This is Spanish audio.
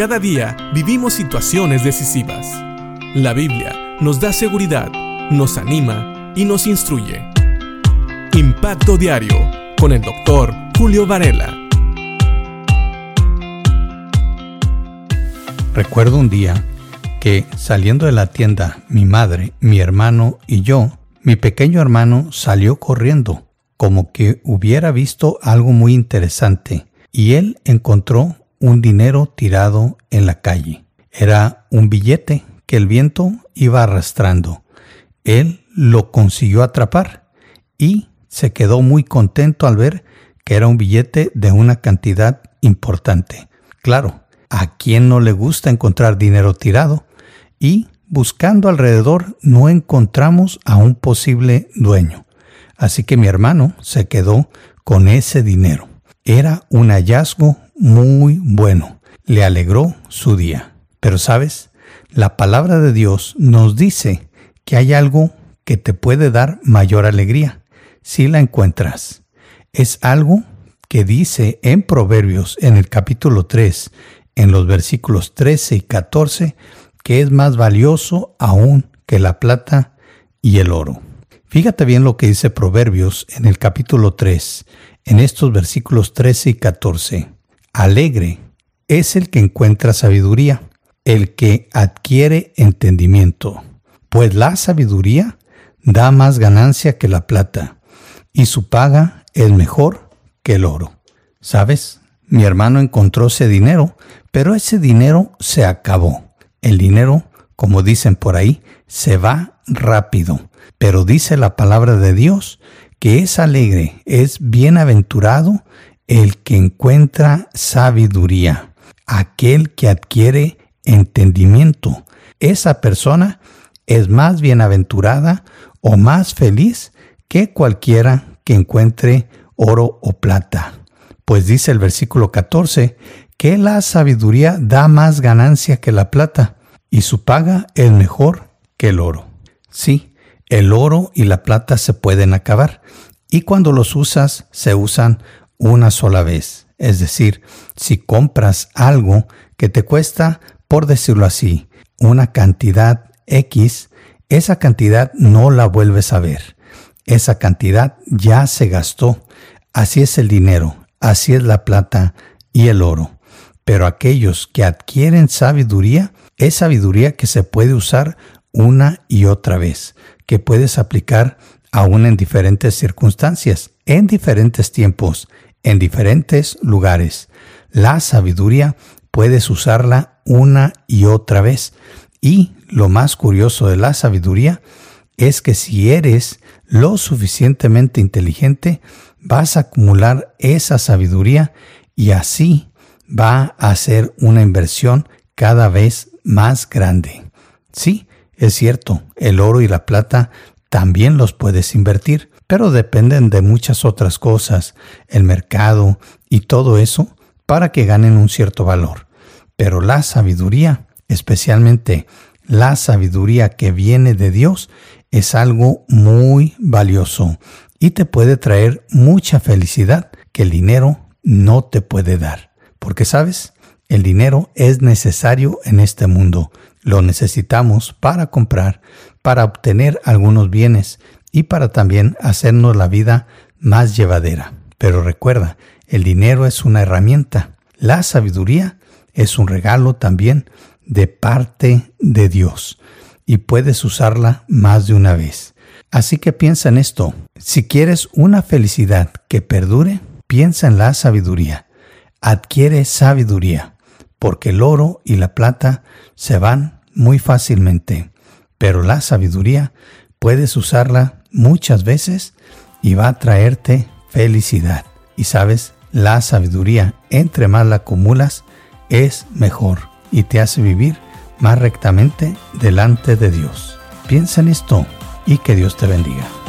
Cada día vivimos situaciones decisivas. La Biblia nos da seguridad, nos anima y nos instruye. Impacto Diario con el doctor Julio Varela. Recuerdo un día que saliendo de la tienda, mi madre, mi hermano y yo, mi pequeño hermano salió corriendo, como que hubiera visto algo muy interesante, y él encontró un dinero tirado en la calle. Era un billete que el viento iba arrastrando. Él lo consiguió atrapar y se quedó muy contento al ver que era un billete de una cantidad importante. Claro, ¿a quién no le gusta encontrar dinero tirado? Y buscando alrededor no encontramos a un posible dueño. Así que mi hermano se quedó con ese dinero. Era un hallazgo muy bueno. Le alegró su día. Pero sabes, la palabra de Dios nos dice que hay algo que te puede dar mayor alegría si la encuentras. Es algo que dice en Proverbios en el capítulo 3, en los versículos 13 y 14, que es más valioso aún que la plata y el oro. Fíjate bien lo que dice Proverbios en el capítulo 3, en estos versículos 13 y 14. Alegre es el que encuentra sabiduría, el que adquiere entendimiento, pues la sabiduría da más ganancia que la plata, y su paga es mejor que el oro. ¿Sabes? Mi hermano encontró ese dinero, pero ese dinero se acabó. El dinero, como dicen por ahí, se va rápido, pero dice la palabra de Dios que es alegre, es bienaventurado el que encuentra sabiduría, aquel que adquiere entendimiento. Esa persona es más bienaventurada o más feliz que cualquiera que encuentre oro o plata. Pues dice el versículo 14 que la sabiduría da más ganancia que la plata y su paga es mejor que el oro. Sí, el oro y la plata se pueden acabar y cuando los usas se usan una sola vez. Es decir, si compras algo que te cuesta, por decirlo así, una cantidad X, esa cantidad no la vuelves a ver. Esa cantidad ya se gastó. Así es el dinero, así es la plata y el oro. Pero aquellos que adquieren sabiduría, es sabiduría que se puede usar una y otra vez, que puedes aplicar aún en diferentes circunstancias, en diferentes tiempos, en diferentes lugares. La sabiduría puedes usarla una y otra vez. Y lo más curioso de la sabiduría es que si eres lo suficientemente inteligente, vas a acumular esa sabiduría y así va a ser una inversión cada vez más grande. Sí, es cierto, el oro y la plata también los puedes invertir, pero dependen de muchas otras cosas, el mercado y todo eso, para que ganen un cierto valor. Pero la sabiduría, especialmente la sabiduría que viene de Dios, es algo muy valioso y te puede traer mucha felicidad que el dinero no te puede dar. Porque sabes, el dinero es necesario en este mundo. Lo necesitamos para comprar, para obtener algunos bienes y para también hacernos la vida más llevadera. Pero recuerda, el dinero es una herramienta. La sabiduría es un regalo también de parte de Dios y puedes usarla más de una vez. Así que piensa en esto. Si quieres una felicidad que perdure, piensa en la sabiduría. Adquiere sabiduría, porque el oro y la plata se van muy fácilmente, pero la sabiduría puedes usarla muchas veces y va a traerte felicidad. Y sabes, la sabiduría, entre más la acumulas, es mejor y te hace vivir más rectamente delante de Dios. Piensa en esto y que Dios te bendiga.